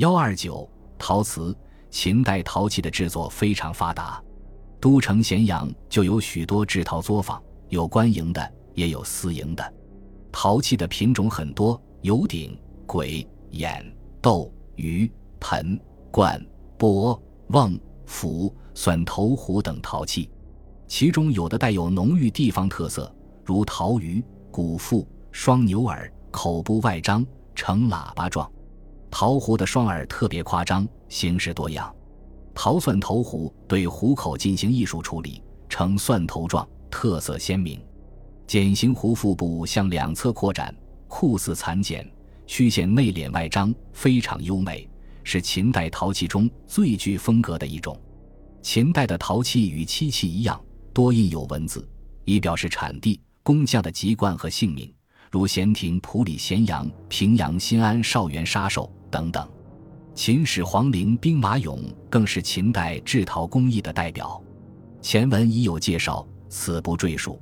幺二九陶瓷，秦代陶器的制作非常发达，都城咸阳就有许多制陶作坊，有官营的，也有私营的。陶器的品种很多，有鼎、簋、砚、斗、盂、盆、罐、钵、瓮、釜、蒜头壶等陶器，其中有的带有浓郁地方特色，如陶盂、鼓腹、双牛耳、口部外张，呈喇叭状；陶壶的双耳特别夸张，形式多样。陶蒜头壶对壶口进行艺术处理，呈蒜头状，特色鲜明。茧形壶腹部向两侧扩展，酷似蚕茧，曲线内敛外张，非常优美，是秦代陶器中最具风格的一种。秦代的陶器与漆器一样，多印有文字，以表示产地、工匠的籍贯和姓名，如咸亭、普里、咸阳、平阳、新安、少元、杀手等等。秦始皇陵兵马俑更是秦代制陶工艺的代表，前文已有介绍，此不赘述。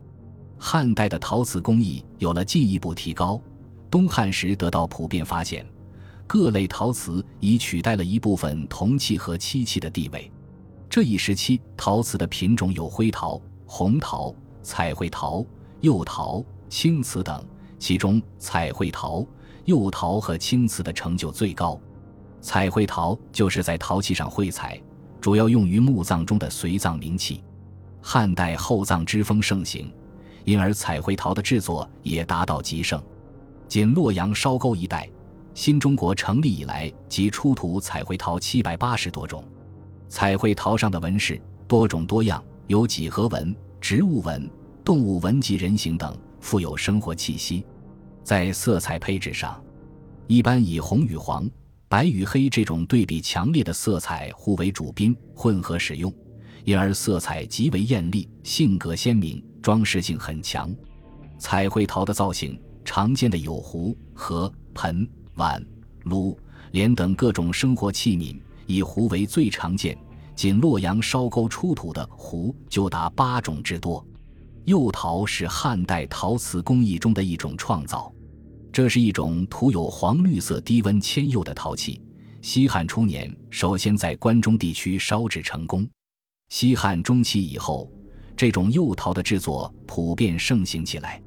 汉代的陶瓷工艺有了进一步提高，东汉时得到普遍发现，各类陶瓷已取代了一部分铜器和漆器的地位。这一时期陶瓷的品种有灰陶、红陶、彩绘陶、釉陶、青瓷等，其中彩绘陶、釉陶和青瓷的成就最高。彩绘陶就是在陶器上绘彩，主要用于墓葬中的随葬冥器。汉代厚葬之风盛行。因而，彩绘陶的制作也达到极盛。仅洛阳烧沟一带，新中国成立以来即出土彩绘陶七百八十多种。彩绘陶上的纹饰多种多样，有几何纹、植物纹、动物纹及人形等，富有生活气息。在色彩配置上，一般以红与黄、白与黑这种对比强烈的色彩互为主宾，混合使用，因而色彩极为艳丽，性格鲜明。装饰性很强，彩绘陶的造型常见的有壶、盒、盆、碗、炉、莲等各种生活器皿，以壶为最常见。仅洛阳烧沟出土的壶就达八种之多。釉陶是汉代陶瓷工艺中的一种创造，这是一种涂有黄绿色低温铅釉的陶器。西汉初年，首先在关中地区烧制成功。西汉中期以后。这种釉陶的制作普遍盛行起来，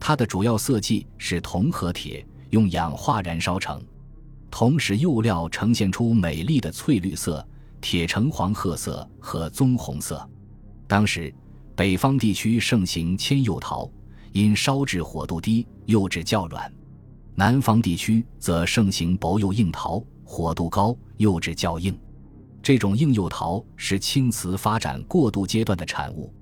它的主要色剂是铜和铁，用氧化燃烧成，铜使釉料呈现出美丽的翠绿色，铁呈黄褐色和棕红色。当时北方地区盛行铅釉陶，因烧制火度低，釉质较软；南方地区则盛行薄釉硬陶，火度高，釉质较硬。这种硬釉陶是青瓷发展过渡阶段的产物。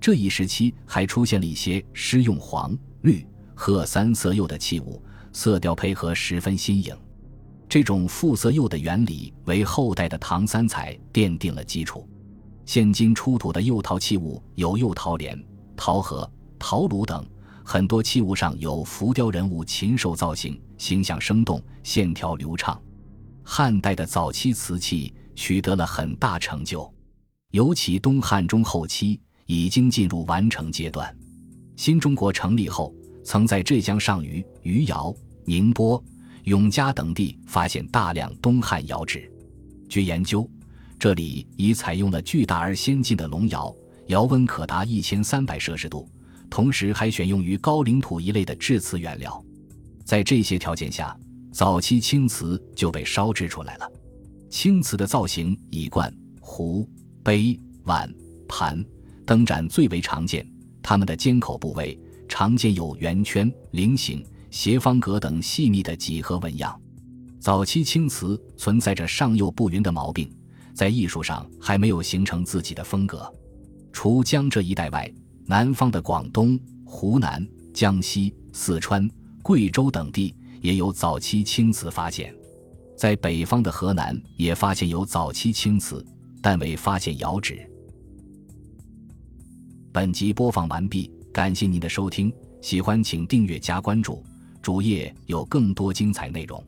这一时期还出现了一些施用黄、绿、褐三色釉的器物，色调配合十分新颖。这种复色釉的原理为后代的唐三彩奠定了基础。现今出土的釉陶器物有釉陶莲、陶盒、陶炉等，很多器物上有浮雕人物、禽兽造型，形象生动，线条流畅。汉代的早期瓷器取得了很大成就，尤其东汉中后期。已经进入完成阶段。新中国成立后，曾在浙江上虞、余姚、宁波、永嘉等地发现大量东汉窑址。据研究，这里已采用了巨大而先进的龙窑，窑温可达一千三百摄氏度，同时还选用于高岭土一类的制瓷原料。在这些条件下，早期青瓷就被烧制出来了。青瓷的造型以罐、壶、杯、碗、盘。灯盏最为常见，它们的尖口部位常见有圆圈、菱形、斜方格等细密的几何纹样。早期青瓷存在着上釉不匀的毛病，在艺术上还没有形成自己的风格。除江浙一带外，南方的广东、湖南、江西、四川、贵州等地也有早期青瓷发现，在北方的河南也发现有早期青瓷，但未发现窑址。本集播放完毕，感谢您的收听，喜欢请订阅加关注，主页有更多精彩内容。